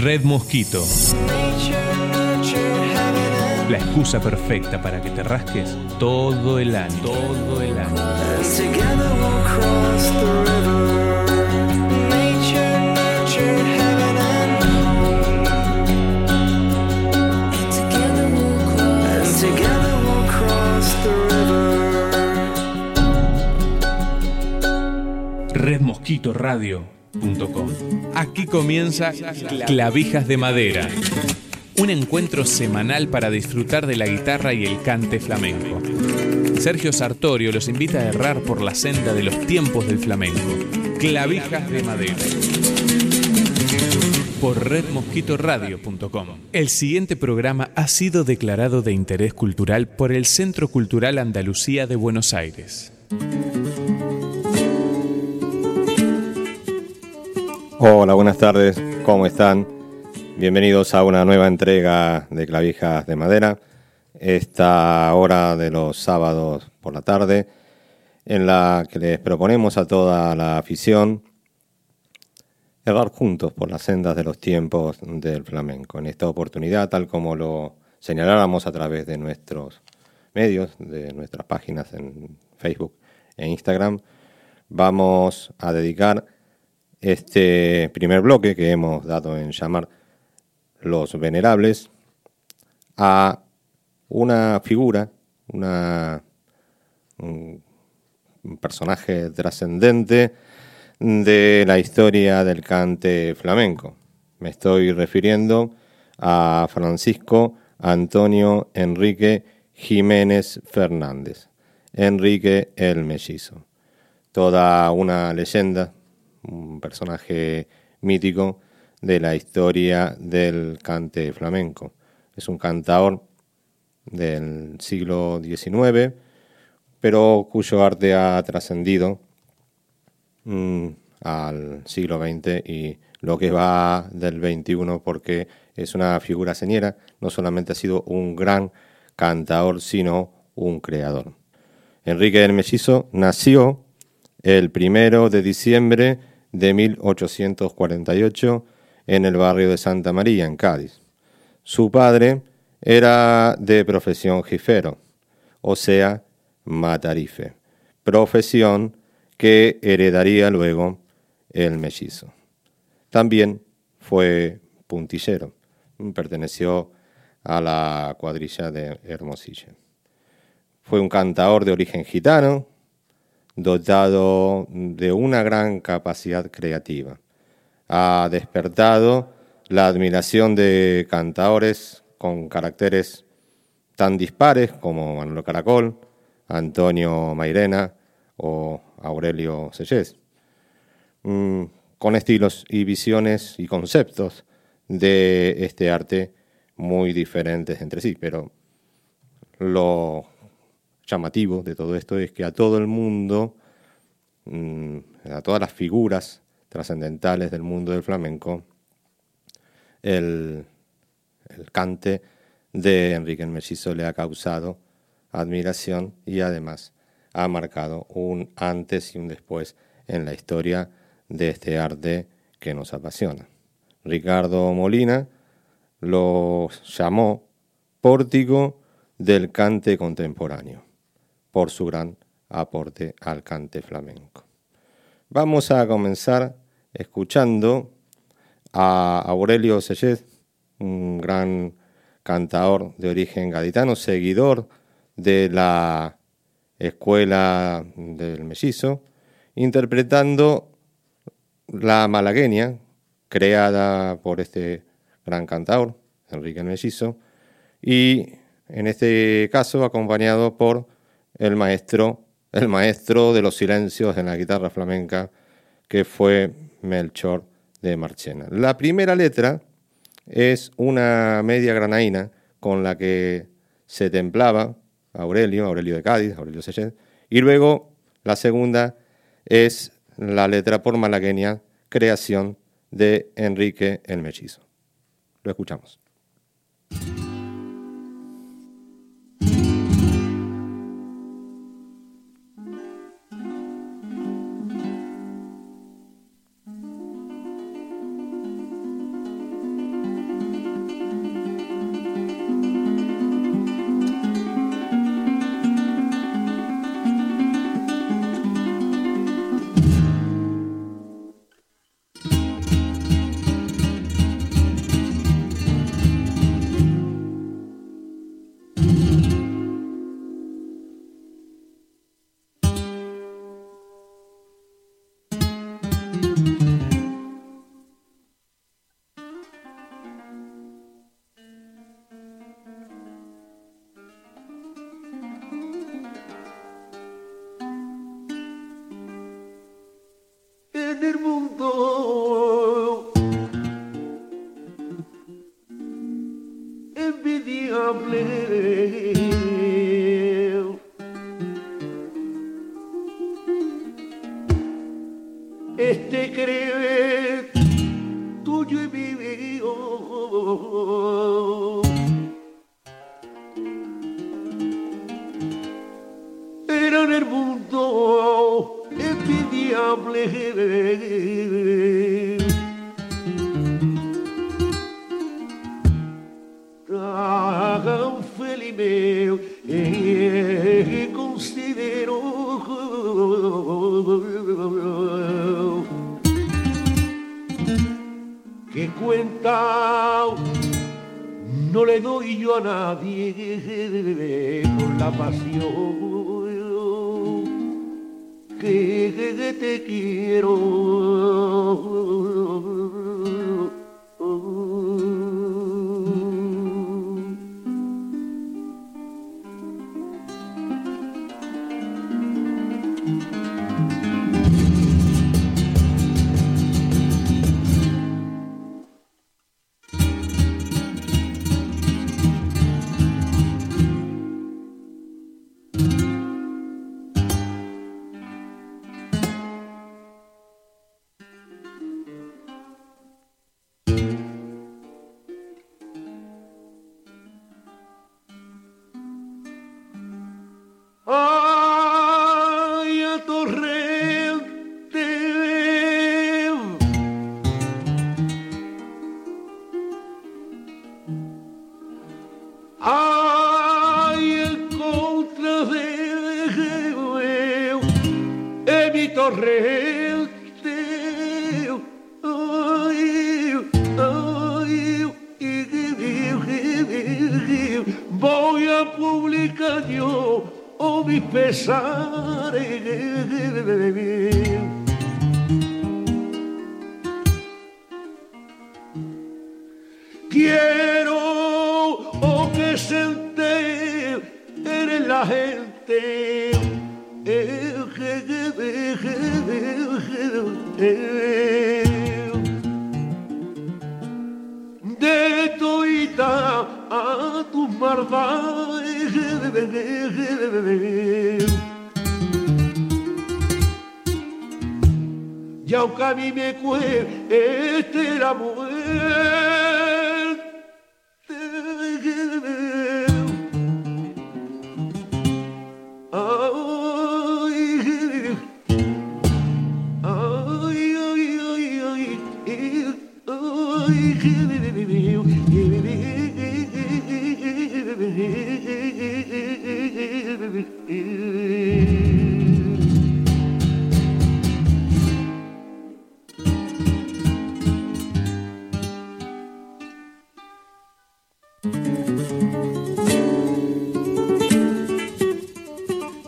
Red Mosquito. La excusa perfecta para que te rasques todo el año. Todo el año. redmosquitoradio.com. Aquí comienza Clavijas de Madera, un encuentro semanal para disfrutar de la guitarra y el cante flamenco. Sergio Sartorio los invita a errar por la senda de los tiempos del flamenco. Clavijas de Madera. Por redmosquitoradio.com. El siguiente programa ha sido declarado de interés cultural por el Centro Cultural Andalucía de Buenos Aires. Hola, buenas tardes, ¿cómo están? Bienvenidos a una nueva entrega de Clavijas de Madera, esta hora de los sábados por la tarde, en la que les proponemos a toda la afición errar juntos por las sendas de los tiempos del flamenco. En esta oportunidad, tal como lo señaláramos a través de nuestros medios, de nuestras páginas en Facebook e Instagram, vamos a dedicar este primer bloque que hemos dado en llamar Los Venerables a una figura, una, un, personaje trascendente de la historia del cante flamenco. Me estoy refiriendo a Francisco Antonio Enrique Jiménez Fernández, Enrique el Mellizo. Toda una leyenda un personaje mítico de la historia del cante flamenco. Es un cantador del siglo XIX, pero cuyo arte ha trascendido mm, al siglo XX y lo que va del XXI porque es una figura señera, no solamente ha sido un gran cantador, sino un creador. Enrique del Mellizo nació el primero de diciembre de 1848 en el barrio de Santa María, en Cádiz. Su padre era de profesión jifero, o sea, matarife, profesión que heredaría luego el mellizo. También fue puntillero, perteneció a la cuadrilla de Hermosilla. Fue un cantador de origen gitano, dotado de una gran capacidad creativa. Ha despertado la admiración de cantadores con caracteres tan dispares como Manolo Caracol, Antonio Mairena o Aurelio Sellés, mm, con estilos y visiones y conceptos de este arte muy diferentes entre sí, pero lo llamativo de todo esto es que a todo el mundo, mm, a todas las figuras trascendentales del mundo del flamenco, el, cante de Enrique el le ha causado admiración y además ha marcado un antes y un después en la historia de este arte que nos apasiona. Ricardo Molina lo llamó pórtico del cante contemporáneo por su gran aporte al cante flamenco. Vamos a comenzar escuchando a Aurelio Sellez, un gran cantador de origen gaditano, seguidor de la escuela del mellizo, interpretando la malagueña creada por este gran cantador, Enrique el Mellizo, y en este caso acompañado por el maestro, el maestro de los silencios en la guitarra flamenca, que fue Melchor de Marchena. La primera letra es una media granaína con la que se templaba Aurelio, Aurelio de Cádiz, Aurelio Sechet, y luego la segunda es la letra por malagueña, creación de Enrique el Mechizo. Lo escuchamos. Quiero.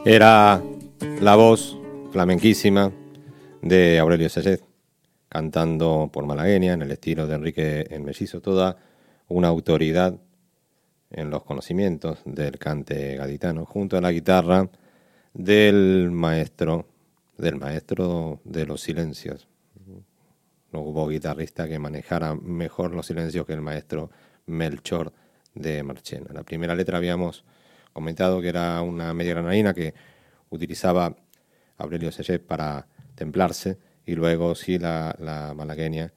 Era la voz flamenquísima de Aurelio Sayet, cantando por malagueña en el estilo de Enrique el Mellizo, toda una autoridad en los conocimientos del cante gaditano, junto a la guitarra del maestro, del maestro de los silencios. No hubo guitarrista que manejara mejor los silencios que el maestro Melchor de Marchena. La primera letra habíamos comentado que era una media granadina que utilizaba Aurelio Sellet para templarse y luego sí la, la malagueña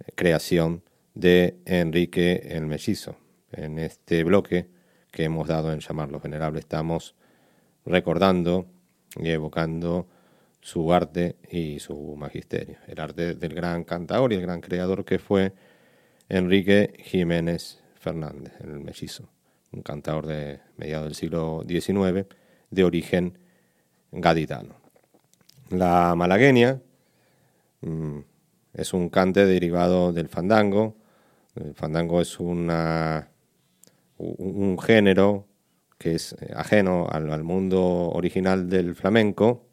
eh, creación de Enrique el Mellizo. En este bloque que hemos dado en llamarlo venerable estamos recordando y evocando su arte y su magisterio, el arte del gran cantador y el gran creador que fue Enrique Jiménez Fernández, el mellizo, un cantador de mediados del siglo XIX de origen gaditano. La malagueña mm, es un cante derivado del fandango. El fandango es un género que es eh, ajeno al, al mundo original del flamenco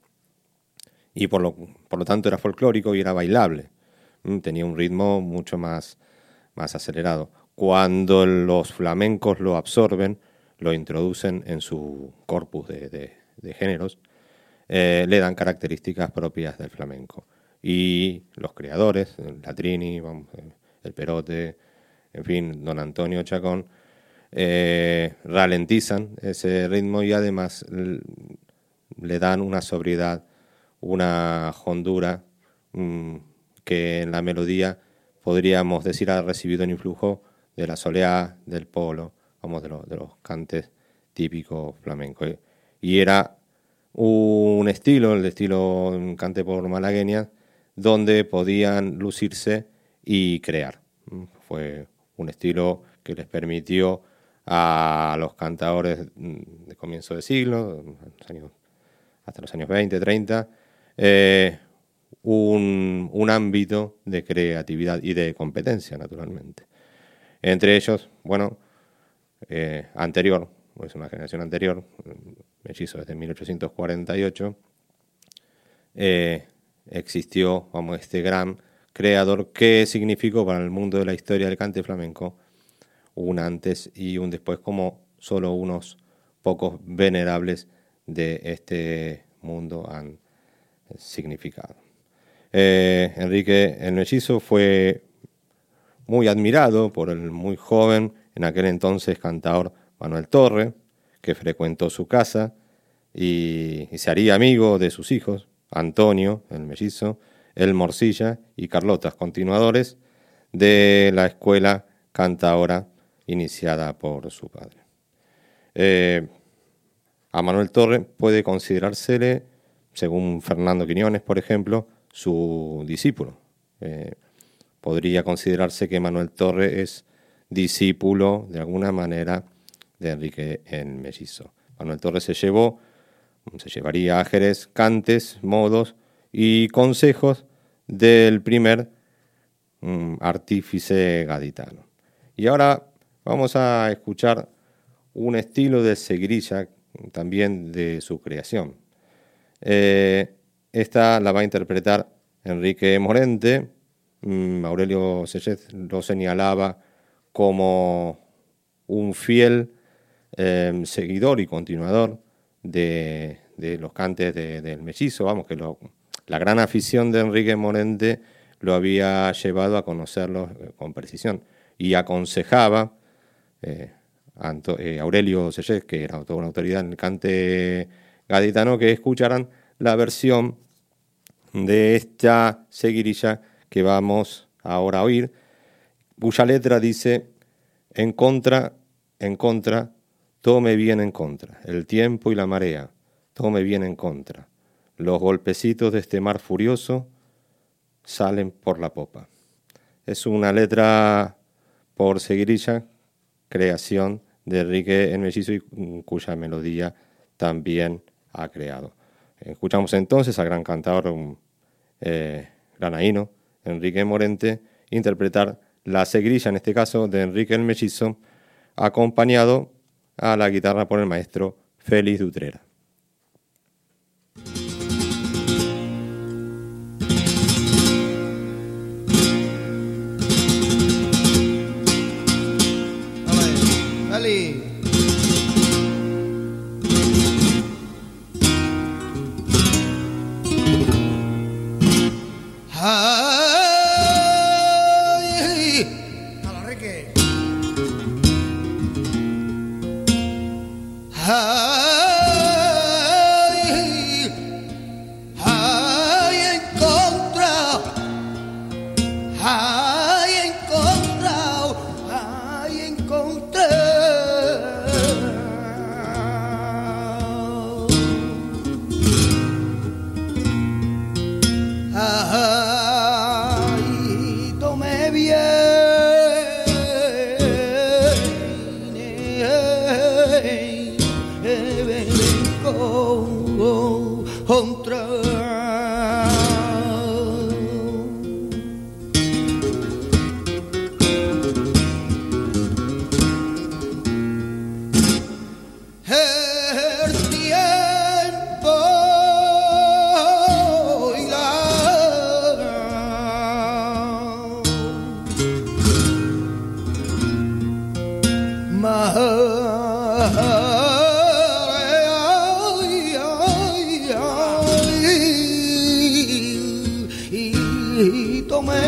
y por lo, por lo tanto era folclórico y era bailable. Mm, Tenía un ritmo mucho más, más acelerado. Cuando los flamencos lo absorben, lo introducen en su corpus de, géneros, eh, le dan características propias del flamenco. Y los creadores, el Latrini, eh, el Perote, en fin, don Antonio Chacón, eh, ralentizan ese ritmo y además le dan una sobriedad, una hondura mm, que en la melodía podríamos decir ha recibido el influjo de la soleá, del polo, vamos, de, de los cantes típicos flamencos. Y era un estilo, el estilo cante por malagueña, donde podían lucirse y crear. Fue un estilo que les permitió a los cantadores de comienzo de siglo, hasta los años 20, 30, eh, un, un, ámbito de creatividad y de competencia, naturalmente. Entre ellos, bueno, eh, anterior, es una generación anterior, mellizo desde 1848, eh, existió, vamos, este gran creador que significó para el mundo de la historia del cante flamenco un antes y un después, como solo unos pocos venerables de este mundo han significado. Eh, Enrique el Mellizo fue muy admirado por el muy joven, en aquel entonces cantador Manuel Torre, que frecuentó su casa y, se haría amigo de sus hijos, Antonio, el mellizo, el Morcilla y Carlotas, continuadores de la escuela cantaora iniciada por su padre. Eh, a Manuel Torre puede considerársele, según Fernando Quiñones, por ejemplo, su discípulo. Eh, podría considerarse que Manuel Torre es discípulo, de alguna manera, de Enrique en Mellizo. Manuel Torres se llevó, se llevaría ágeres, cantes, modos y consejos del primer mm, artífice gaditano. Y ahora vamos a escuchar un estilo de seguirilla también de su creación. Eh, esta la va a interpretar Enrique Morente. Mm, Aurelio Sellez lo señalaba como un fiel Em, seguidor y continuador de, los cantes del mellizo, vamos, que la gran afición de Enrique Morente lo había llevado a conocerlo eh, con precisión. Y aconsejaba eh, eh, Aurelio Sellés, que era una autoridad en el cante gaditano, que escucharan la versión de esta seguirilla que vamos ahora a oír, cuya letra dice en contra, en contra todo me viene en contra, el tiempo y la marea, todo me viene en contra. Los golpecitos de este mar furioso salen por la popa. Es una letra por seguirilla, creación de Enrique en Mellizo y cuya melodía también ha creado. Escuchamos entonces al gran cantador eh, granaíno, Enrique Morente, interpretar la seguirilla, en este caso de Enrique el Mellizo, acompañado a la guitarra por el maestro Félix Dutrera.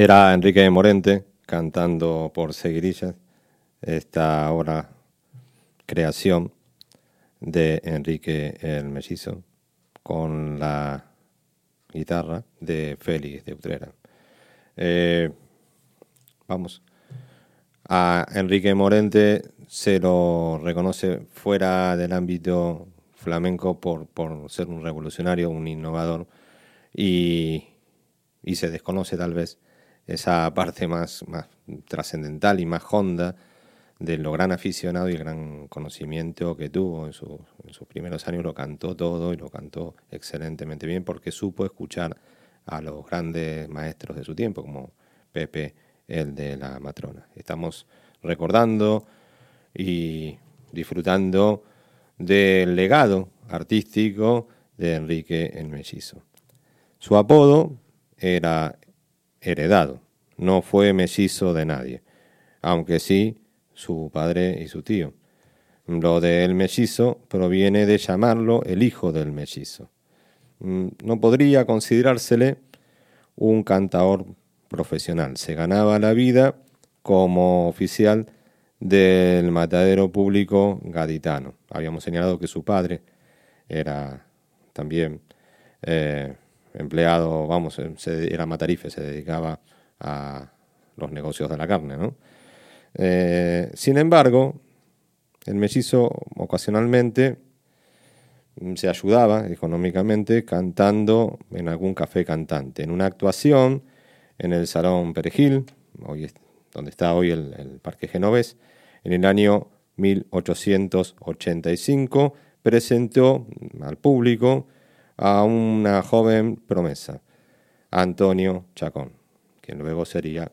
Era Enrique Morente cantando por Seguirillas esta ahora creación de Enrique el Mellizo con la guitarra de Félix de Utrera. Eh, vamos, a Enrique Morente se lo reconoce fuera del ámbito flamenco por, por ser un revolucionario, un innovador y, y se desconoce tal vez esa parte más, más trascendental y más honda de lo gran aficionado y el gran conocimiento que tuvo en, en, sus primeros años, lo cantó todo y lo cantó excelentemente bien porque supo escuchar a los grandes maestros de su tiempo, como Pepe, el de la matrona. Estamos recordando y disfrutando del legado artístico de Enrique el Mellizo. Su apodo era heredado, no fue mellizo de nadie, aunque sí su padre y su tío. Lo del mellizo proviene de llamarlo el hijo del mellizo. Mm, no podría considerársele un cantador profesional. Se ganaba la vida como oficial del matadero público gaditano. Habíamos señalado que su padre era también eh, empleado, vamos, eh, era matarife, se dedicaba a los negocios de la carne. ¿no? Eh, sin embargo, el mellizo ocasionalmente mm, se ayudaba económicamente cantando en algún café cantante, en una actuación en el Salón Perejil, hoy donde está hoy el, el Parque Genovés, en el año 1885 presentó al público a una joven promesa, Antonio Chacón, quien luego sería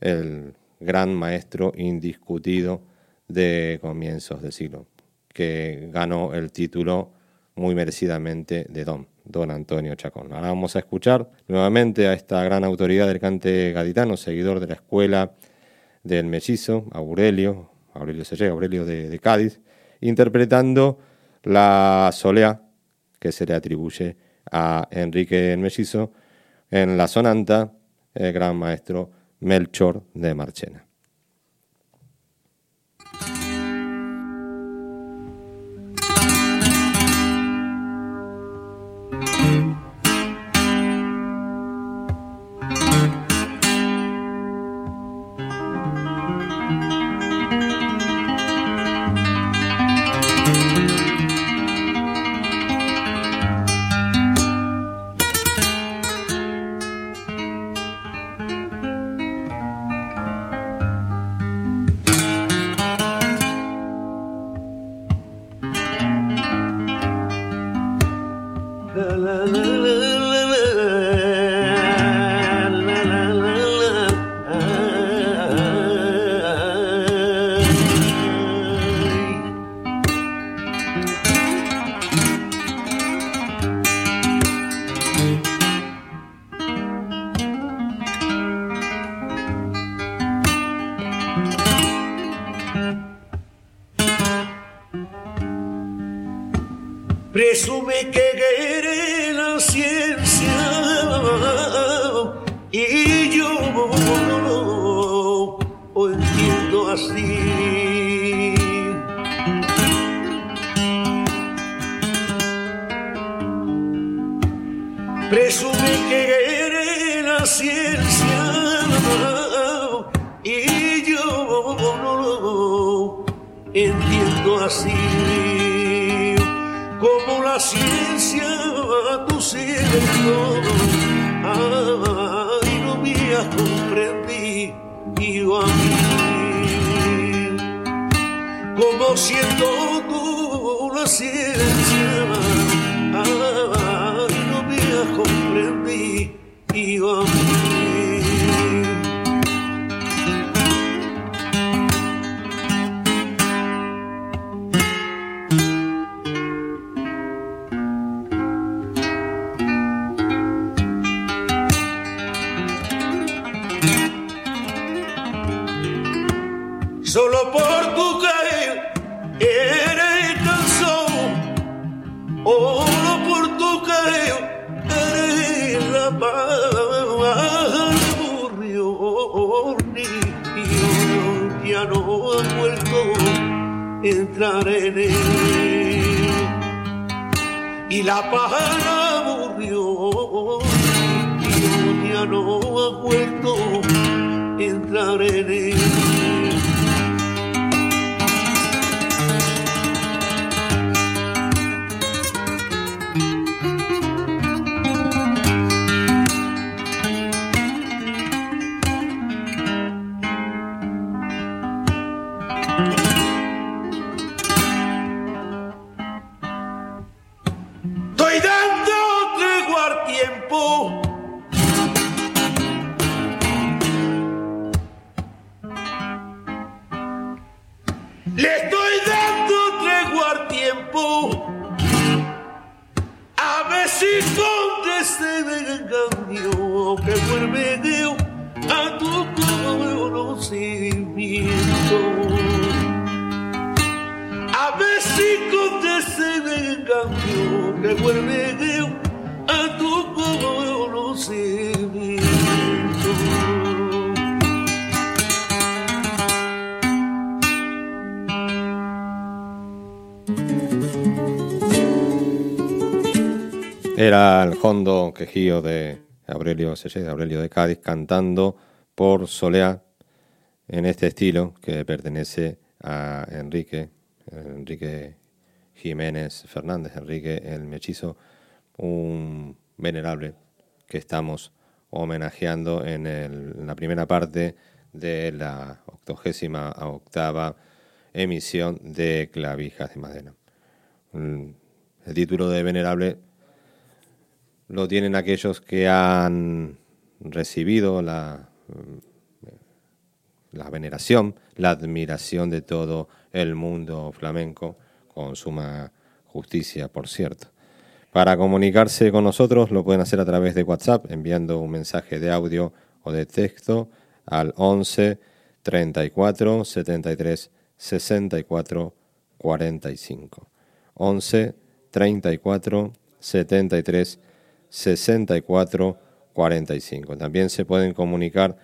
el gran maestro indiscutido de comienzos de siglo, que ganó el título muy merecidamente de Don, Don Antonio Chacón. Ahora vamos a escuchar nuevamente a esta gran autoridad del cante gaditano, seguidor de la escuela del mellizo, Aurelio, Aurelio Selle, Aurelio de, de Cádiz, interpretando la solea que se le atribuye a Enrique el Mellizo en la sonanta, el gran maestro Melchor de Marchena. y yo no lo entiendo así. Presume que eres la ciencia y yo no lo entiendo así como la ciencia va a tu silencio. Ah, ella comprendí a mí, como siendo tú la ciencia, ay, no me comprendí a mí. A entrar en él. Y la paja murió, y ya no ha vuelto a entrar en él. Era el hondo quejío de Aurelio de Aurelio de Cádiz, cantando por Soleá en este estilo que pertenece a Enrique, Enrique Jiménez Fernández, Enrique el Mechizo, un venerable que estamos homenajeando en, la primera parte de la octogésima octava emisión de Clavijas de Madera. El título de venerable lo tienen aquellos que han recibido la, la veneración, la admiración de todo el mundo flamenco, con suma justicia, por cierto. Para comunicarse con nosotros lo pueden hacer a través de WhatsApp, enviando un mensaje de audio o de texto al 11 34 73 64 45. 11 34 73 6445. También se pueden comunicar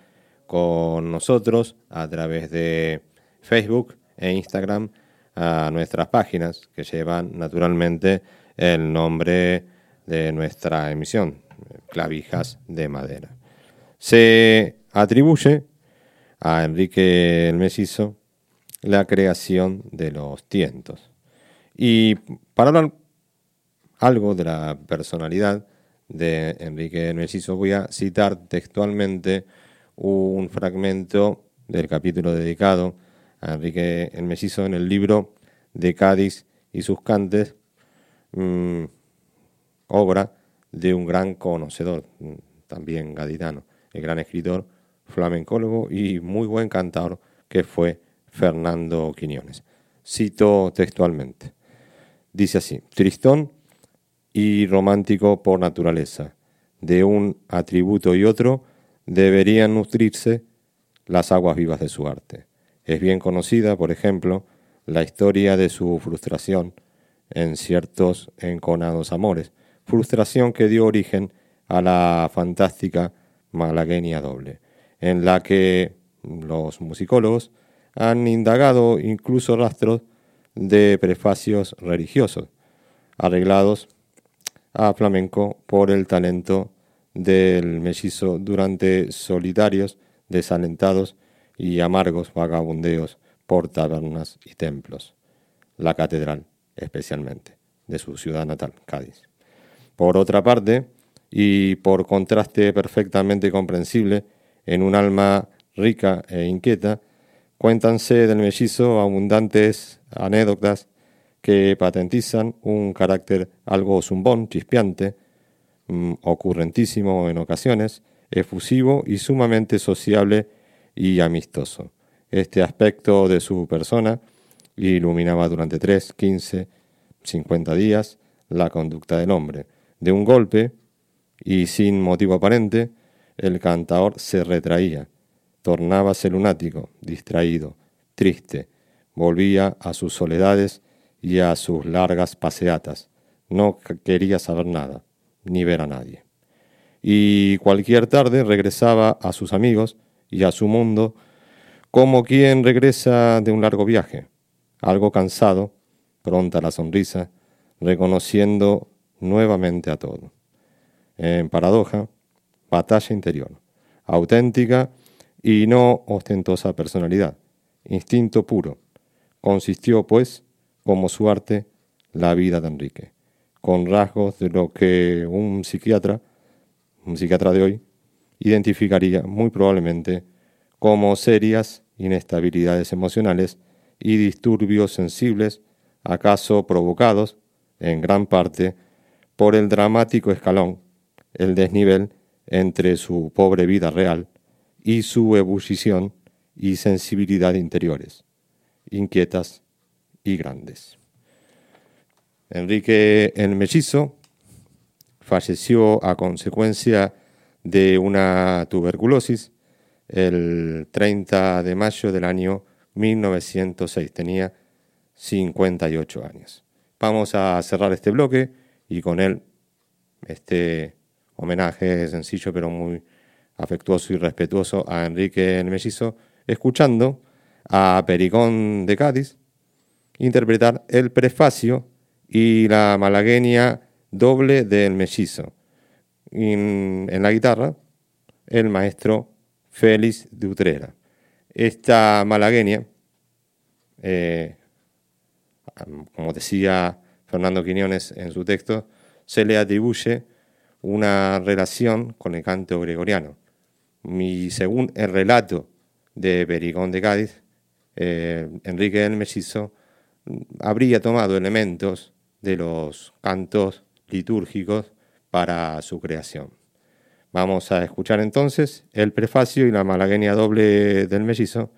con nosotros a través de Facebook e Instagram a nuestras páginas que llevan naturalmente el nombre de nuestra emisión, Clavijas de Madera. Se atribuye a Enrique el Mesizo la creación de los tientos. Y para hablar algo de la personalidad de Enrique Mellizo. Voy a citar textualmente un fragmento del capítulo dedicado a Enrique el Mellizo en el libro de Cádiz y sus cantes, mm, obra de un gran conocedor, también gaditano, el gran escritor, flamencólogo y muy buen cantador que fue Fernando Quiñones. Cito textualmente. Dice así, Tristón y romántico por naturaleza. De un atributo y otro deberían nutrirse las aguas vivas de su arte. Es bien conocida, por ejemplo, la historia de su frustración en ciertos enconados amores, frustración que dio origen a la fantástica malagueña doble, en la que los musicólogos han indagado incluso rastros de prefacios religiosos, arreglados a flamenco por el talento del mellizo durante solitarios, desalentados y amargos vagabundeos por tabernas y templos, la catedral especialmente, de su ciudad natal, Cádiz. Por otra parte, y por contraste perfectamente comprensible, en un alma rica e inquieta, cuéntanse del mellizo abundantes anécdotas que patentizan un carácter algo zumbón, chispeante, mm, ocurrentísimo en ocasiones, efusivo y sumamente sociable y amistoso. Este aspecto de su persona iluminaba durante tres, quince, cincuenta días la conducta del hombre. De un golpe, y sin motivo aparente, el cantador se retraía, tornábase lunático, distraído, triste, volvía a sus soledades y a sus largas paseatas. No quería saber nada, ni ver a nadie. Y cualquier tarde regresaba a sus amigos y a su mundo como quien regresa de un largo viaje, algo cansado, pronta la sonrisa, reconociendo nuevamente a todo. En paradoja, batalla interior, auténtica y no ostentosa personalidad, instinto puro. Consistió, pues, como su arte, la vida de Enrique, con rasgos de lo que un psiquiatra, un psiquiatra de hoy, identificaría muy probablemente como serias inestabilidades emocionales y disturbios sensibles, acaso provocados, en gran parte, por el dramático escalón, el desnivel entre su pobre vida real y su ebullición y sensibilidad interiores, inquietas y grandes. Enrique el Mellizo falleció a consecuencia de una tuberculosis el 30 de mayo del año 1906. Tenía 58 años. Vamos a cerrar este bloque y con él este homenaje sencillo pero muy afectuoso y respetuoso a Enrique el Mellizo, escuchando a Pericón de Cádiz interpretar el prefacio y la malagueña doble del Mellizo. En, en la guitarra, el maestro Félix de Utrera. Esta malagueña, eh, como decía Fernando Quiñones en su texto, se le atribuye una relación con el canto gregoriano. Y según el relato de Perigón de Cádiz, eh, Enrique del Mellizo habría tomado elementos de los cantos litúrgicos para su creación. Vamos a escuchar entonces el prefacio y la malagueña doble del mellizo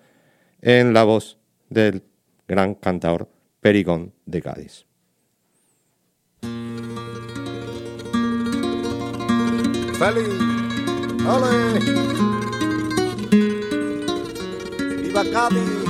en la voz del gran cantador Pericón de Cádiz. ¡Feliz! ¡Ole! ¡Viva Cádiz!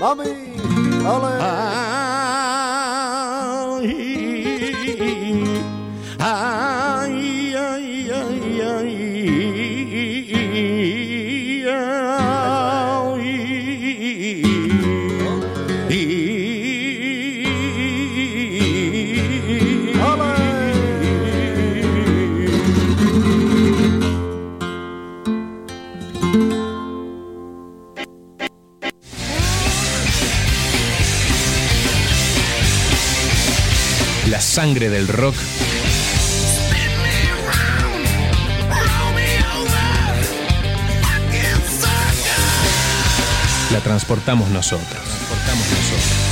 ¡Mami! ¡Ole! Sangre del rock la transportamos nosotros. Transportamos nosotros.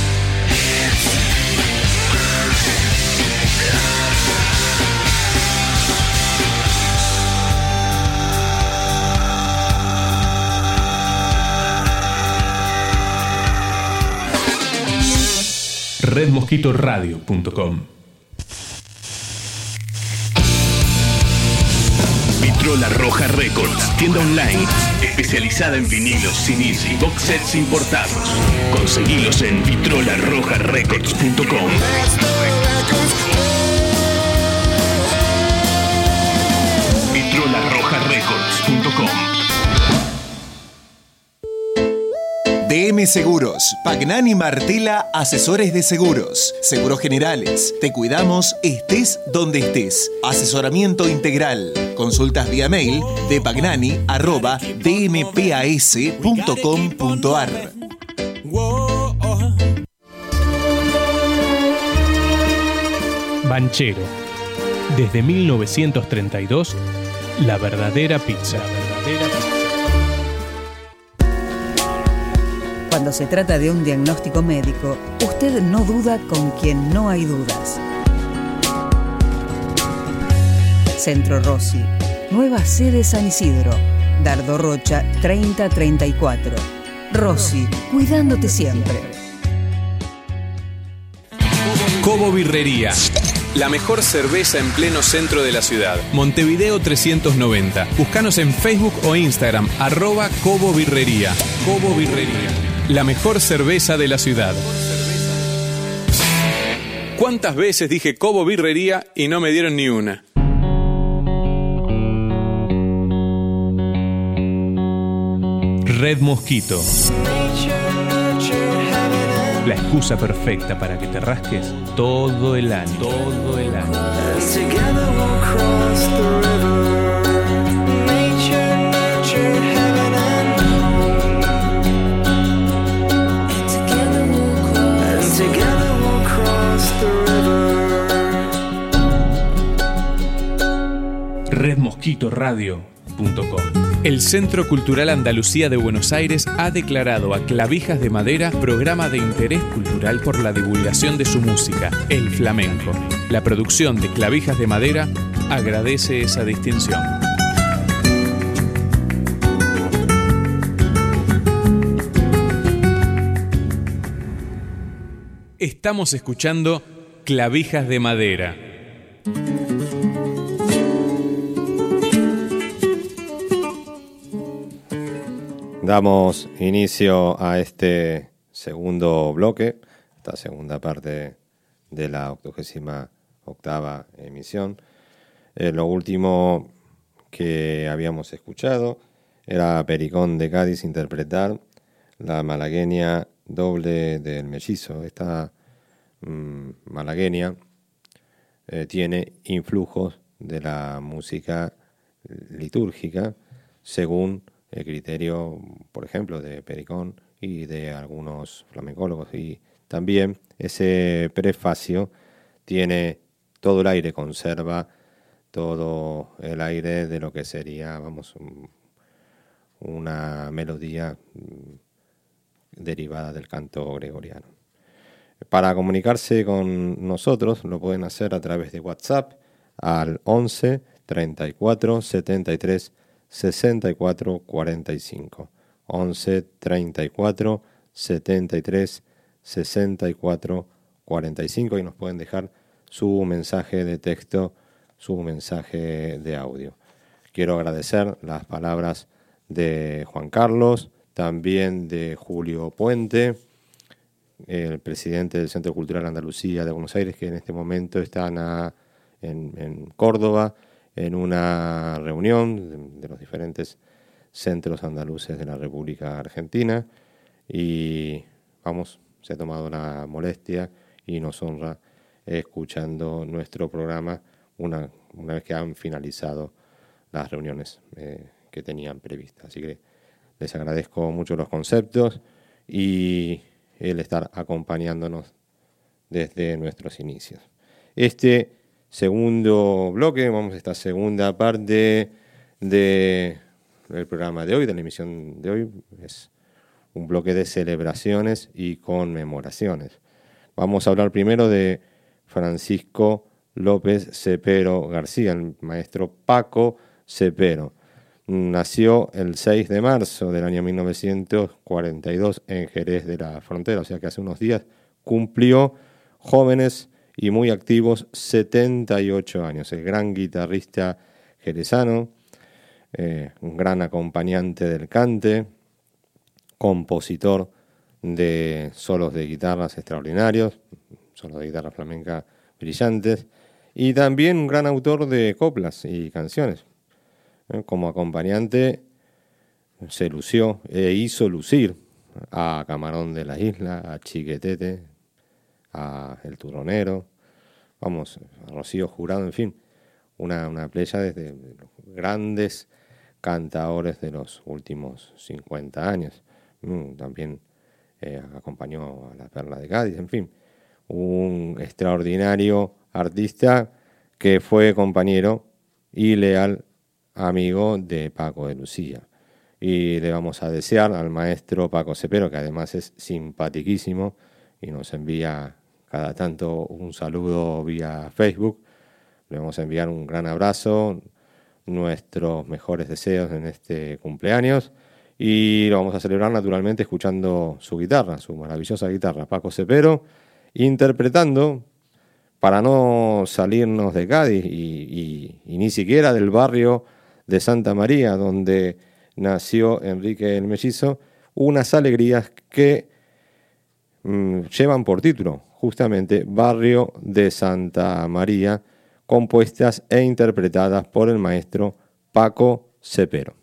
redmosquitoradio.com Vitrola Roja Records, tienda online especializada en vinilos, CDs y box sets importados. Conseguilos en vitrolarrojarecords.com. vitrolarrojarecords.com. DM Seguros, Pagnani Martela, asesores de seguros, seguros generales. Te cuidamos estés donde estés. Asesoramiento integral. Consultas vía mail de pagnani arroba dmpas.com.ar. Banchero. Desde 1932, la verdadera pizza. La verdadera pizza. Cuando se trata de un diagnóstico médico, usted no duda con quien no hay dudas. Centro Rossi, nueva sede San Isidro, Dardo Rocha 3034. Rossi, cuidándote siempre. Cobo Birrería. La mejor cerveza en pleno centro de la ciudad. Montevideo 390. Búscanos en Facebook o Instagram, arroba Cobo Birrería. Cobo Birrería. La mejor cerveza de la ciudad. ¿Cuántas veces dije Cobo Birrería y no me dieron ni una? Red Mosquito. La excusa perfecta para que te rasques todo el año. Todo el año. redmosquitoradio.com El Centro Cultural Andalucía de Buenos Aires ha declarado a Clavijas de Madera programa de interés cultural por la divulgación de su música, el flamenco. La producción de Clavijas de Madera agradece esa distinción. Estamos escuchando Clavijas de Madera. Damos inicio a este segundo bloque, esta segunda parte de la octogésima octava emisión. Eh, lo último que habíamos escuchado era Pericón de Cádiz interpretar la malagueña doble del mellizo. Esta mm, malagueña eh, tiene influjos de la música litúrgica según el criterio, por ejemplo, de Pericón y de algunos flamencólogos y también ese prefacio tiene todo el aire, conserva todo el aire de lo que sería, vamos, una melodía mm, derivada del canto gregoriano. Para comunicarse con nosotros lo pueden hacer a través de WhatsApp al 11 34 73 64 45. 11 34 73 64 45 y nos pueden dejar su mensaje de texto, su mensaje de audio. Quiero agradecer las palabras de Juan Carlos, también de Julio Puente, el presidente del Centro Cultural Andalucía de Buenos Aires, que en este momento están en, Córdoba en una reunión de, los diferentes centros andaluces de la República Argentina y vamos, se ha tomado la molestia y nos honra escuchando nuestro programa una, una vez que han finalizado las reuniones eh, que tenían previstas. Así que les agradezco mucho los conceptos y el estar acompañándonos desde nuestros inicios. Este segundo bloque, vamos a esta segunda parte de, del programa de hoy, de la emisión de hoy, es un bloque de celebraciones y conmemoraciones. Vamos a hablar primero de Francisco López Cepero García, el maestro Paco Cepero. Nació el 6 de marzo del año 1942 en Jerez de la Frontera, o sea que hace unos días cumplió jóvenes y muy activos 78 años. El gran guitarrista jerezano, eh, un gran acompañante del cante, compositor de solos de guitarras extraordinarios, solos de guitarra flamenca brillantes, y también un gran autor de coplas y canciones. ¿eh? Como acompañante se lució e hizo lucir a Camarón de la Isla, a Chiquetete, a El Turronero, vamos, Rocío Jurado, en fin, una, una playa de los grandes cantadores de los últimos 50 años. Mm, también eh, acompañó a la Perla de Cádiz, en fin, un extraordinario artista que fue compañero y leal amigo de Paco de Lucía. Y le vamos a desear al maestro Paco Cepero, que además es simpaticísimo y nos envía cada tanto un saludo vía Facebook. Le vamos a enviar un gran abrazo, nuestros mejores deseos en este cumpleaños y lo vamos a celebrar naturalmente escuchando su guitarra, su maravillosa guitarra, Paco Cepero, interpretando para no salirnos de Cádiz y, ni siquiera del barrio de Santa María, donde nació Enrique el Mellizo, unas alegrías que mm, llevan por título justamente Barrio de Santa María, compuestas e interpretadas por el maestro Paco Cepero.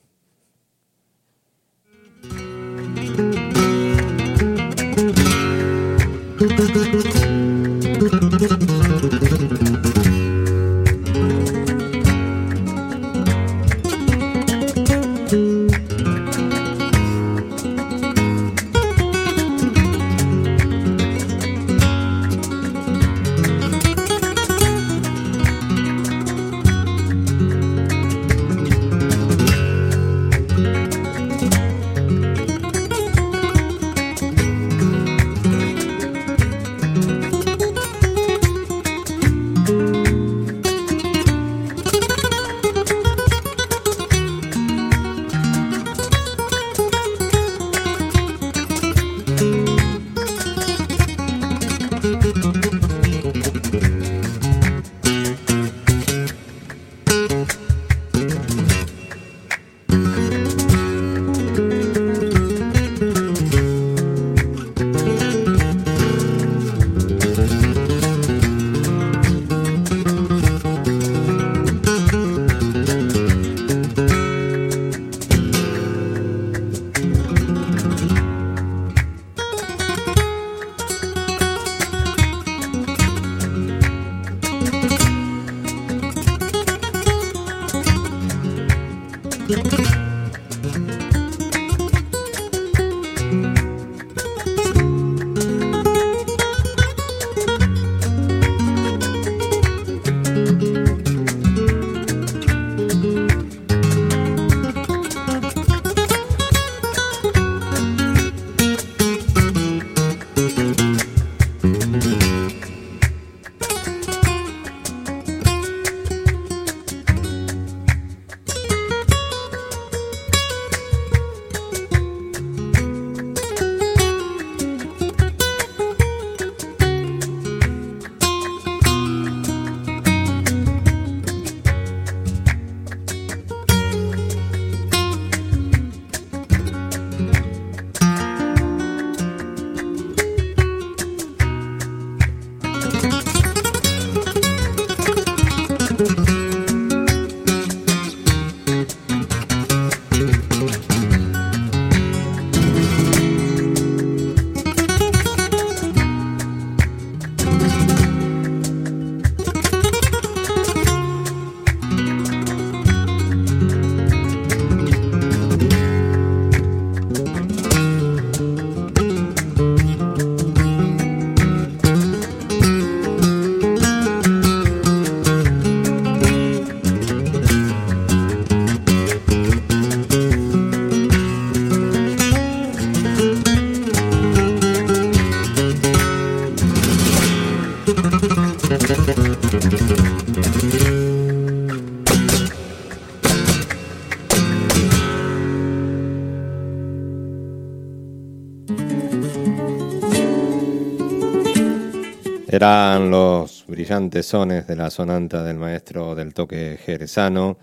Los brillantes sones de la sonanta del maestro del toque jerezano,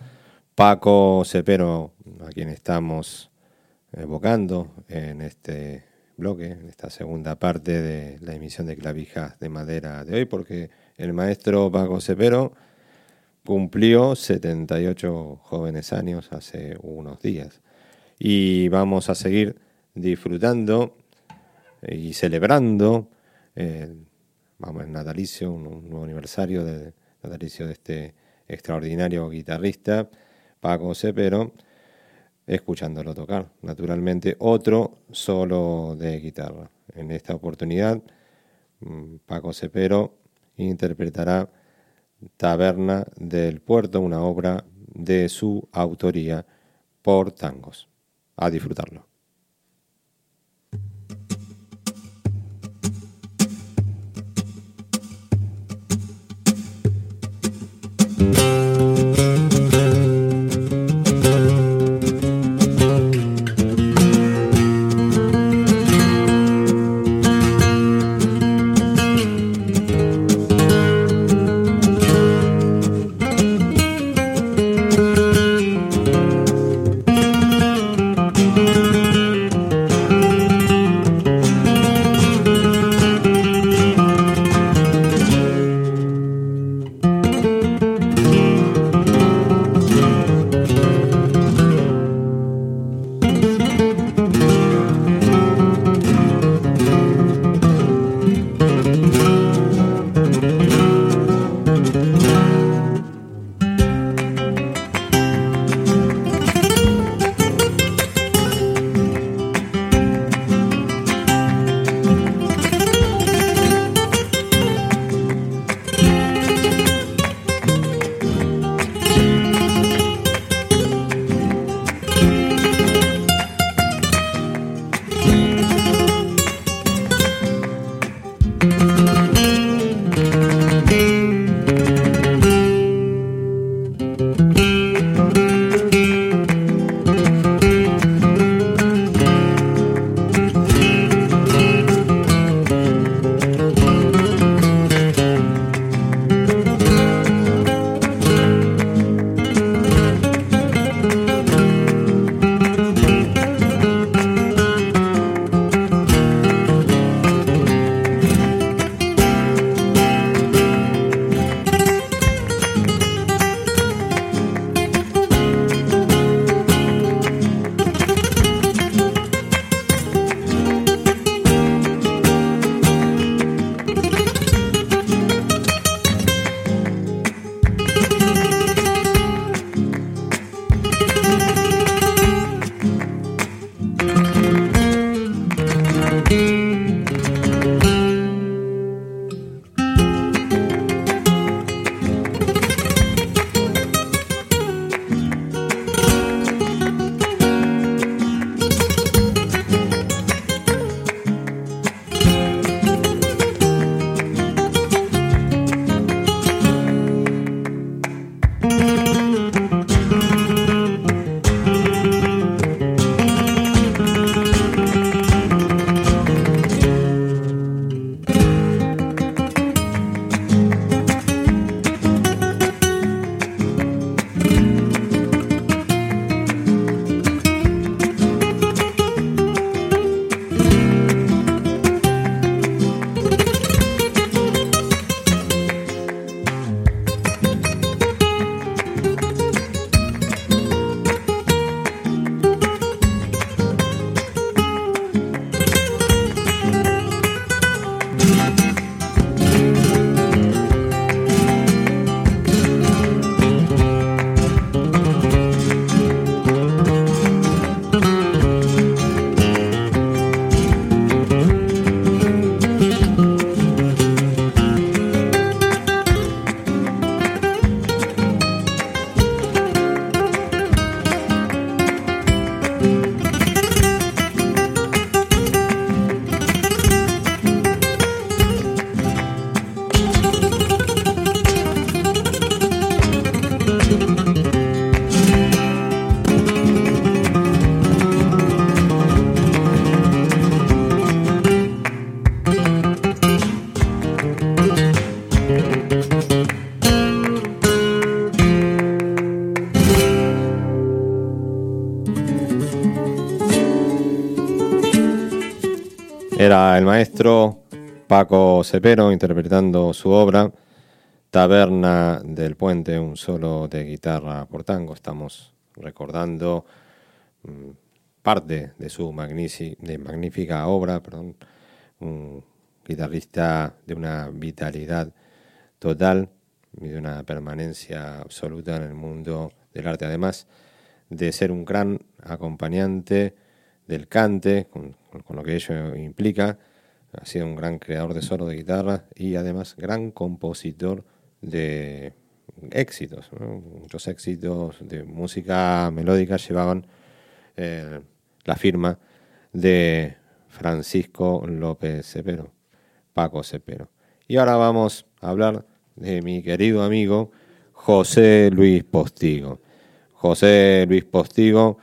Paco Cepero, a quien estamos evocando en este bloque, en esta segunda parte de la emisión de clavijas de madera de hoy, porque el maestro Paco Cepero cumplió 78 jóvenes años hace unos días. Y vamos a seguir disfrutando y celebrando el vamos, el natalicio, un, nuevo aniversario de natalicio de este extraordinario guitarrista, Paco Cepero, escuchándolo tocar. Naturalmente, otro solo de guitarra. En esta oportunidad, mm, Paco Cepero interpretará Taberna del Puerto, una obra de su autoría por tangos. A disfrutarlo. you. El maestro Paco Cepero interpretando su obra Taberna del Puente, un solo de guitarra por tango. Estamos recordando mm, parte de su de magnífica obra, perdón, un guitarrista de una vitalidad total y de una permanencia absoluta en el mundo del arte, además de ser un gran acompañante del cante, con, lo que ello implica. Ha sido un gran creador de solo de guitarra y además gran compositor de éxitos. Muchos éxitos de música melódica llevaban eh, la firma de Francisco López Cepero, Paco Cepero. Y ahora vamos a hablar de mi querido amigo José Luis Postigo. José Luis Postigo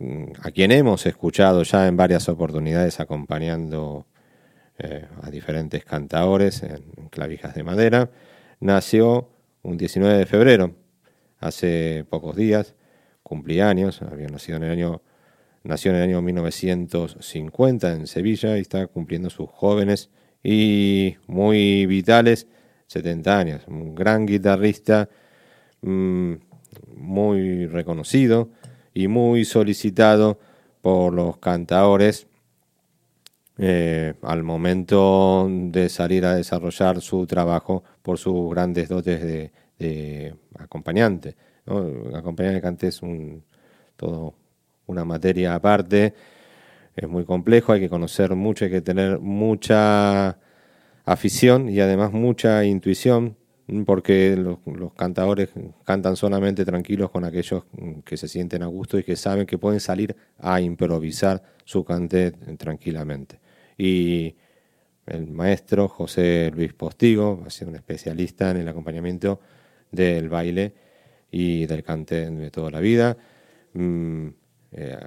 Mm, a quien hemos escuchado ya en varias oportunidades acompañando eh, a diferentes cantadores en, clavijas de madera, nació un 19 de febrero, hace pocos días, cumplía años, había nacido en el año, nació en el año 1950 en Sevilla y está cumpliendo sus jóvenes y muy vitales 70 años, un gran guitarrista, mm, muy reconocido, y muy solicitado por los cantadores eh, al momento de salir a desarrollar su trabajo por sus grandes dotes de, acompañante. Acompañar el cante es un, todo una materia aparte, es muy complejo, hay que conocer mucho, hay que tener mucha afición y además mucha intuición porque los, cantadores cantan solamente tranquilos con aquellos que se sienten a gusto y que saben que pueden salir a improvisar su cante tranquilamente. Y el maestro José Luis Postigo ha sido un especialista en el acompañamiento del baile y del cante de toda la vida. Mm, eh,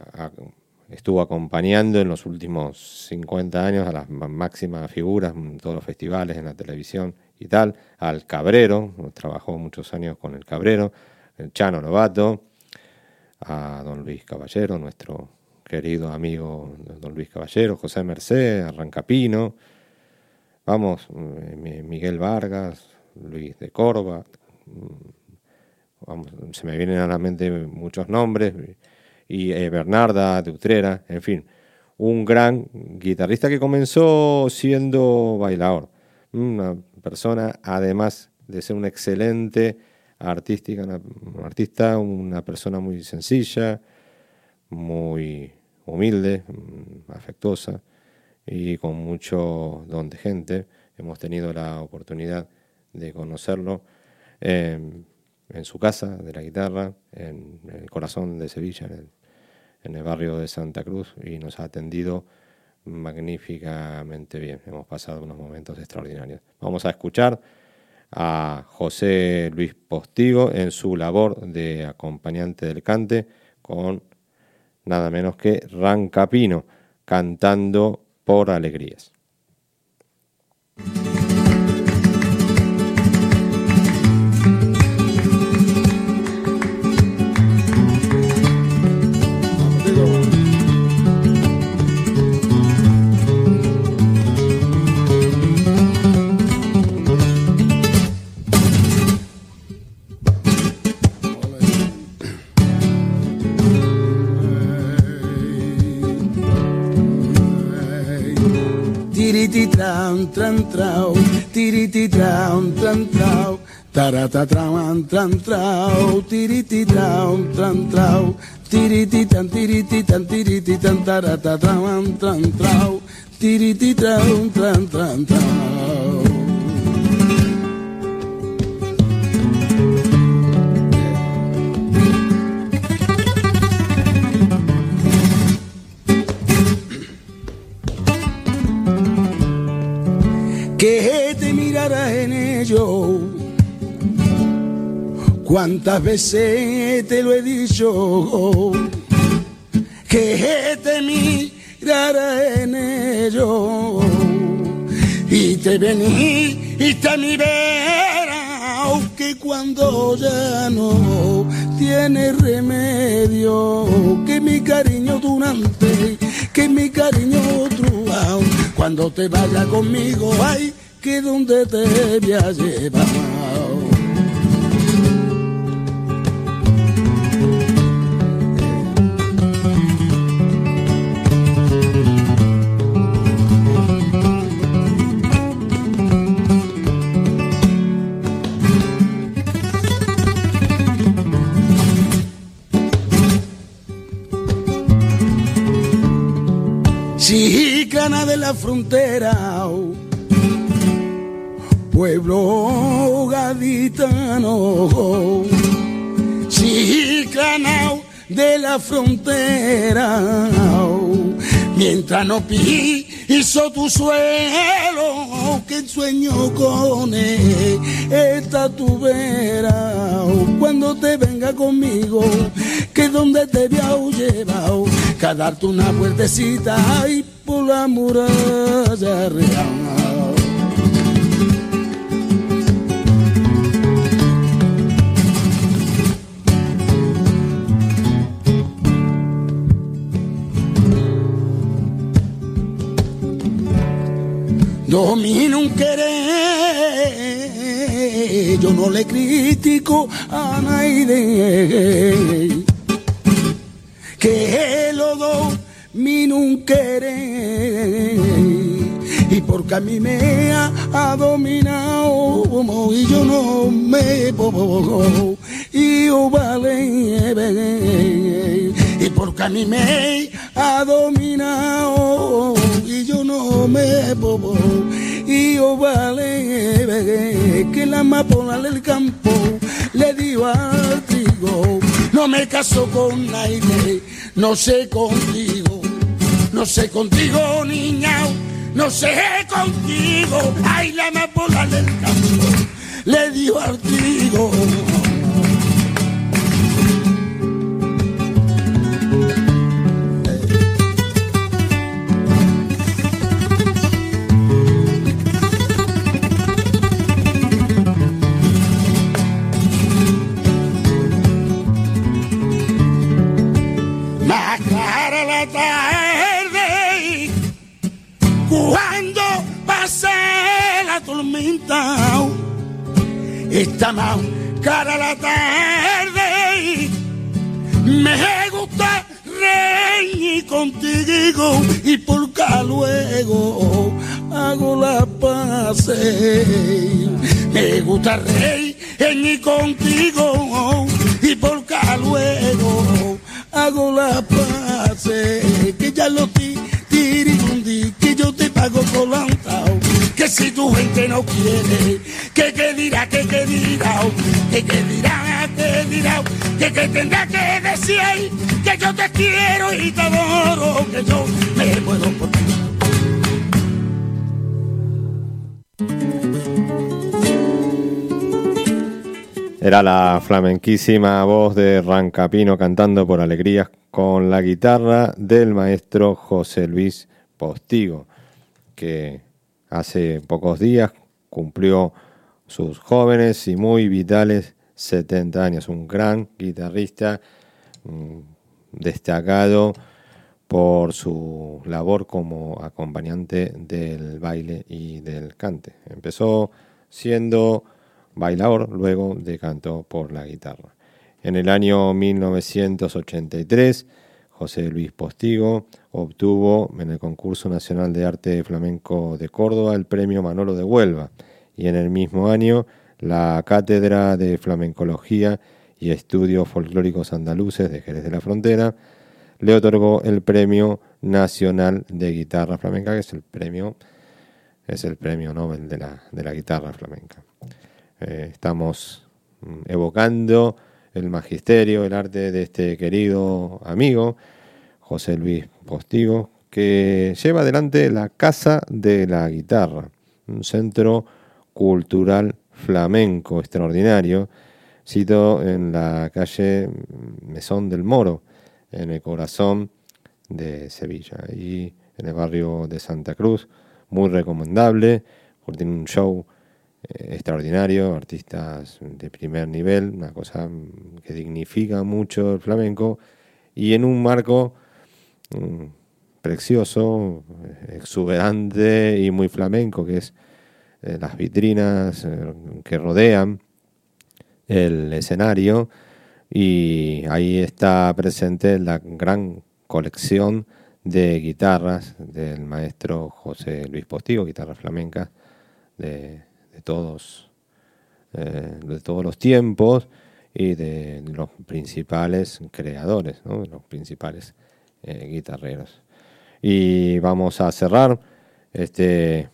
estuvo acompañando en los últimos 50 años a las máximas figuras en todos los festivales, en la televisión y tal, al Cabrero, trabajó muchos años con el Cabrero, el Chano Lobato, a don Luis Caballero, nuestro querido amigo don Luis Caballero, José Merced, Arrancapino, vamos, eh, Miguel Vargas, Luis de Corva, mm, se me vienen a la mente muchos nombres, y eh, Bernarda de Utrera, en fin, un gran guitarrista que comenzó siendo bailador, una persona, además de ser un excelente artística, una, artista, una persona muy sencilla, muy humilde, mm, afectuosa y con mucho don de gente. Hemos tenido la oportunidad de conocerlo en, su casa de la guitarra, en el corazón de Sevilla, en el, en el barrio de Santa Cruz, y nos ha atendido magníficamente bien. Hemos pasado unos momentos extraordinarios. Vamos a escuchar a José Luis Postigo en su labor de acompañante del cante con nada menos que Rancapino cantando por alegrías. tiriti tram tram trau tiriti tram tram trau tarata tram tram trau tiriti tram tram trau tiriti tan tiriti tan tiriti tan tarata tram tram trau tiriti tram tram tram trau que te mirara en ello. Cuántas veces te lo he dicho, que te mirara en ello. Y te vení y te mi vera, que cuando ya no tiene remedio, que mi cariño durante, que mi cariño truao, cuando te vaya conmigo, ay, que donde te voy a llevar. La frontera, pueblo gaditano, chicana de la frontera, mientras no piso tu suelo, que sueño con esta tu vera, cuando te venga conmigo, que donde te había llevado, que darte una puertecita y por la muralla real. Domino un querer, yo no le critico a nadie. Que lo domino un querer. Y porque a mí me ha, dominado y yo no me puedo y yo vale y porque a mí me ha dominado y yo no me bobo y yo vale que la amapola del campo le dio al trigo. No me caso con nadie no sé contigo no sé contigo niña no sé contigo. Ay la amapola del campo le dio al trigo Está cara la tarde. Me gusta reír contigo y por acá luego hago la paz. Me gusta reír en contigo y por acá luego hago la paz. Que ya lo tiri que yo te pago colantao que si tu gente no quiere, que qué dirá, que qué dirá, que qué dirá, que dirá, que qué tendrá que decir, que yo te quiero y te adoro, que yo me puedo por ti. Era la flamenquísima voz de Rancapino cantando por alegrías con la guitarra del maestro José Luis Postigo, que hace pocos días cumplió sus jóvenes y muy vitales 70 años, un gran guitarrista mm, destacado por su labor como acompañante del baile y del cante. Empezó siendo bailador, luego decantó por la guitarra. En el año 1983 José Luis Postigo obtuvo en el Concurso Nacional de Arte Flamenco de Córdoba el premio Manolo de Huelva y en el mismo año la Cátedra de Flamencología y Estudios Folclóricos Andaluces de Jerez de la Frontera le otorgó el Premio Nacional de Guitarra Flamenca, que es el premio, es el premio Nobel de la, de la guitarra flamenca. Eh, estamos mm, evocando el magisterio, el arte de este querido amigo, José Luis Postigo, que lleva adelante la Casa de la Guitarra, un centro cultural flamenco extraordinario Cito en la calle Mesón del Moro, en el corazón de Sevilla, y en el barrio de Santa Cruz. Muy recomendable, porque tiene un show extraordinario, artistas de primer nivel, una cosa que dignifica mucho el flamenco, y en un marco mm, precioso, exuberante y muy flamenco, que es eh, las vitrinas eh, que rodean el escenario y ahí está presente la gran colección de guitarras del maestro José Luis Postigo, guitarras flamencas de, todos, eh, de todos los tiempos y de los principales creadores, ¿no? los principales guitarreros. Y vamos a cerrar este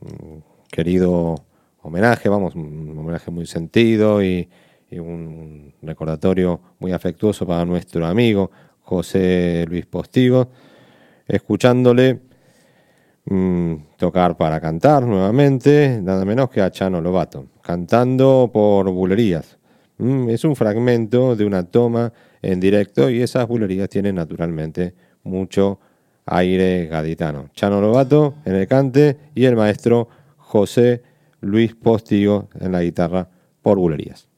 mm, querido homenaje, vamos, un homenaje muy sentido y, un recordatorio muy afectuoso para nuestro amigo José Luis Postigo, escuchándole mm, tocar para cantar nuevamente, nada menos que a Chano Lobato, cantando por bulerías. Mm, es un fragmento de una toma en directo y esas bulerías tienen naturalmente mucho aire gaditano. Chano Lobato en el cante y el maestro José Luis Postigo en la guitarra por bulerías.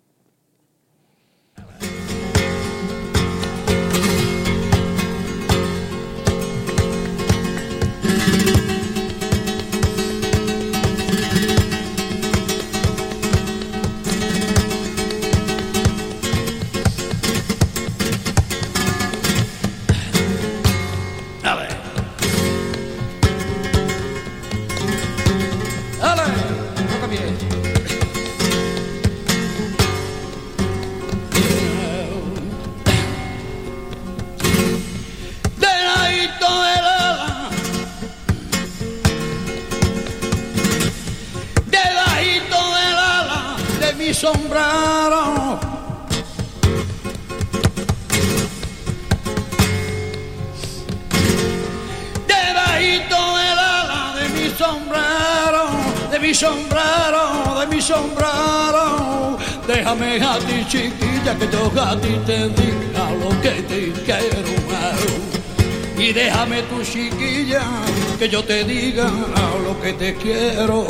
Que te quiero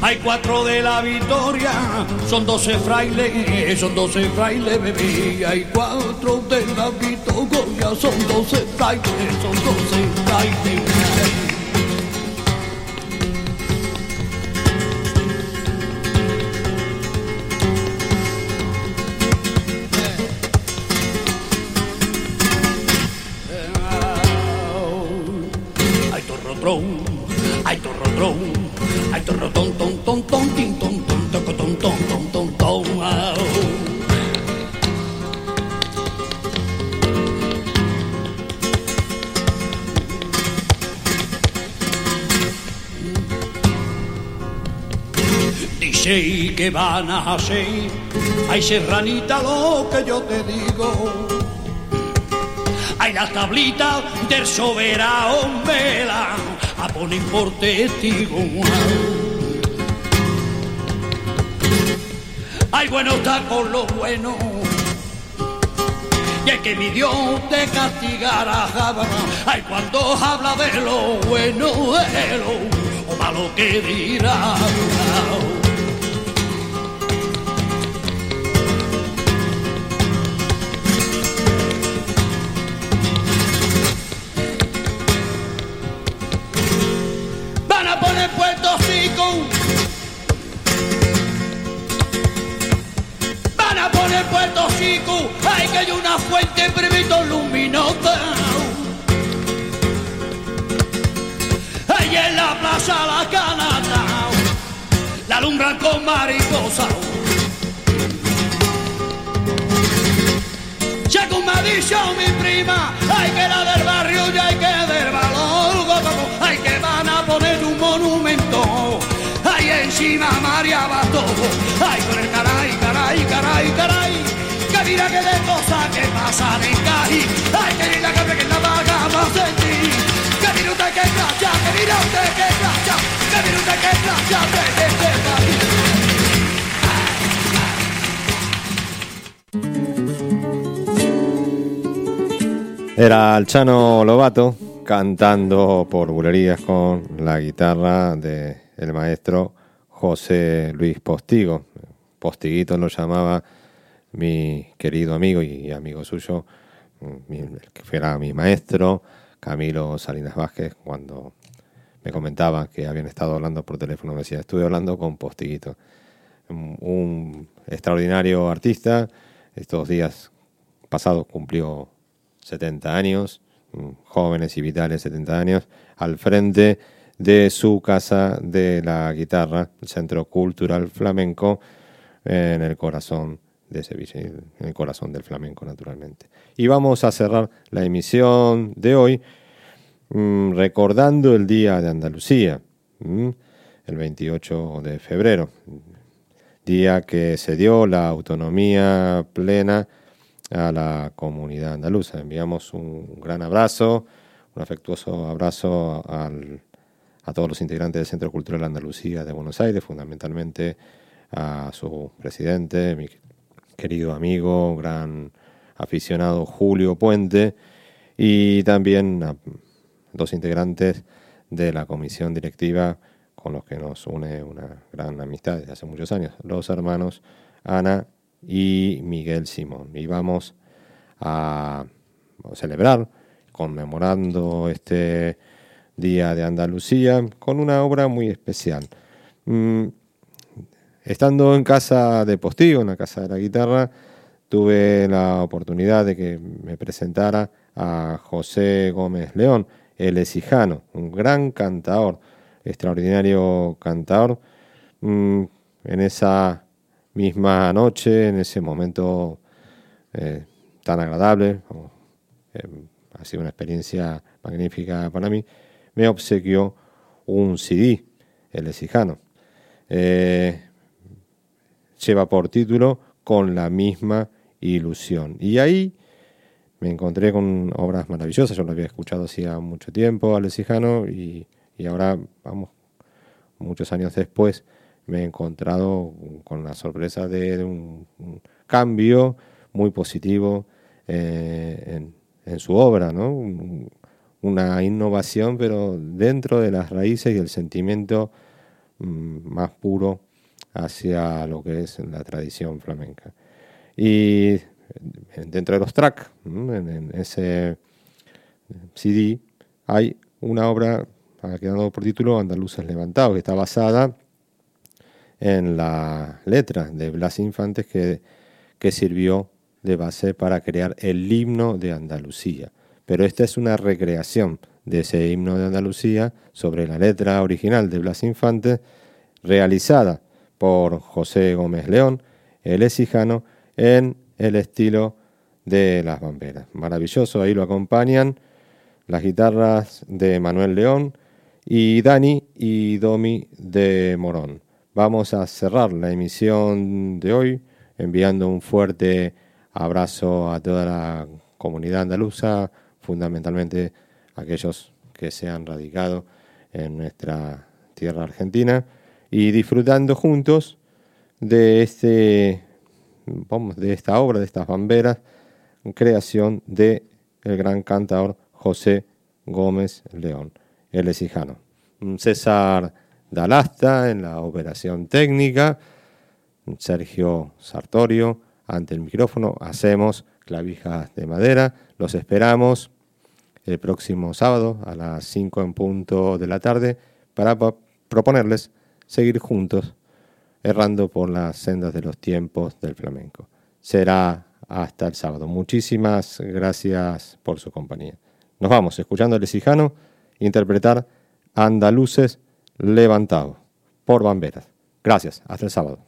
Hay cuatro de la victoria, son doce frailes, son doce frailes, bebé. Hay cuatro de la victoria, son doce frailes, son doce frailes. Van a hacer, ay serranita lo que yo te digo. Hay las tablitas del soberano vela a poner por testigo. Ay, bueno está con lo bueno. Y es que mi Dios te castigará. Ay, cuando habla de lo bueno, de lo malo que dirá. Hay que la del barrio y hay que del valor, hay que van a poner un monumento. Ahí encima María Bato, ay con el caray, caray, caray, caray, que mira que de cosas que pasan en Cali, ay que linda que que la vagamos en ti, que mira usted que playa, que mira usted que playa, que mira usted que playa Era el Chano Lobato cantando por bulerías con la guitarra del el maestro José Luis Postigo. Postiguito lo llamaba mi querido amigo y amigo suyo, el que fuera mi maestro, Camilo Salinas Vázquez, cuando me comentaba que habían estado hablando por teléfono, me decía, estuve hablando con Postiguito. Un extraordinario artista, estos días pasados cumplió 70 años, mm, jóvenes y vitales 70 años, al frente de su casa de la guitarra, el Centro Cultural Flamenco, en el corazón de Sevilla, en el corazón del flamenco, naturalmente. Y vamos a cerrar la emisión de hoy mm, recordando el Día de Andalucía, mm, el 28 de febrero, día que se dio la autonomía plena a la comunidad andaluza. Enviamos un gran abrazo, un afectuoso abrazo al- a todos los integrantes del Centro Cultural Andalucía de Buenos Aires, fundamentalmente a su presidente, mi querido amigo, gran aficionado Julio Puente, y también a dos integrantes de la comisión directiva con los que nos une una gran amistad desde hace muchos años, los hermanos Ana y Miguel Simón. Y vamos a celebrar, conmemorando este Día de Andalucía, con una obra muy especial. Mm, Estando en casa de Postigo, en la casa de la guitarra, tuve la oportunidad de que me presentara a José Gómez León, el exijano, un gran cantador, extraordinario cantador. Mm, En esa misma noche, en ese momento eh, tan agradable, eh, ha sido una experiencia magnífica para mí, me obsequió un CD, el exijano. Eh, lleva por título Con la misma ilusión. Y ahí me encontré con obras maravillosas, yo lo había escuchado hacía mucho tiempo, Alexijano, y, y ahora, vamos, muchos años después, me he encontrado con la sorpresa de un, cambio muy positivo eh, en, su obra, ¿no? Un- una innovación, pero dentro de las raíces y el sentimiento mm, más puro hacia lo que es la tradición flamenca. Y eh, dentro de los tracks, en, ese CD, hay una obra ha quedado por título Andaluces Levantados, que está basada en la letra de Blas Infantes que, que sirvió de base para crear el himno de Andalucía. Pero esta es una recreación de ese himno de Andalucía sobre la letra original de Blas Infantes, realizada por José Gómez León, el exijano, en el estilo de las bamberas. Maravilloso, ahí lo acompañan las guitarras de Manuel León y Dani y Domi de Morón. Vamos a cerrar la emisión de hoy enviando un fuerte abrazo a toda la comunidad andaluza, fundamentalmente aquellos que se han radicado en nuestra tierra argentina y disfrutando juntos de este vamos, de esta obra, de estas bamberas, creación de el gran cantador José Gómez León, el exijano. César Dalasta en la operación técnica, Sergio Sartorio ante el micrófono, hacemos clavijas de madera, los esperamos el próximo sábado a las 5 en punto de la tarde para pa- proponerles seguir juntos errando por las sendas de los tiempos del flamenco. Será hasta el sábado. Muchísimas gracias por su compañía. Nos vamos escuchando el Lesijano interpretar Andaluces Levantados por Bamberas. Gracias, hasta el sábado.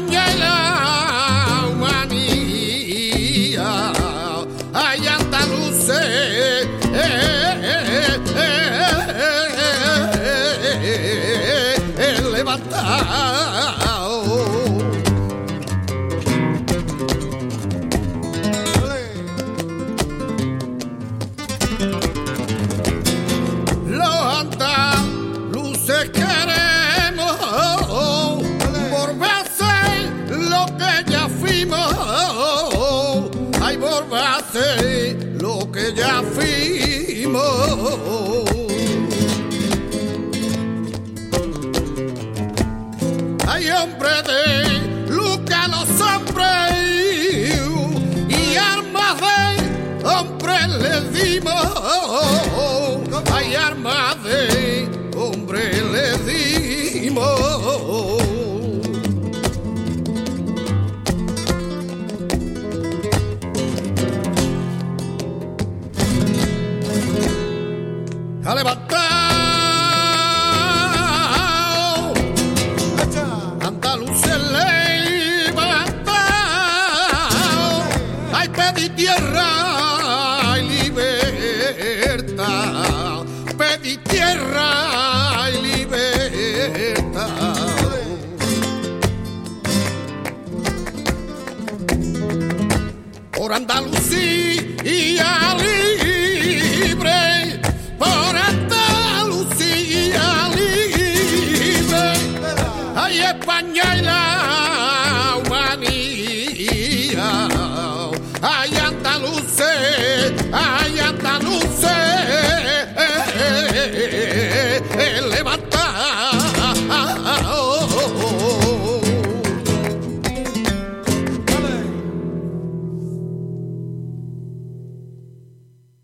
mañana. タレバ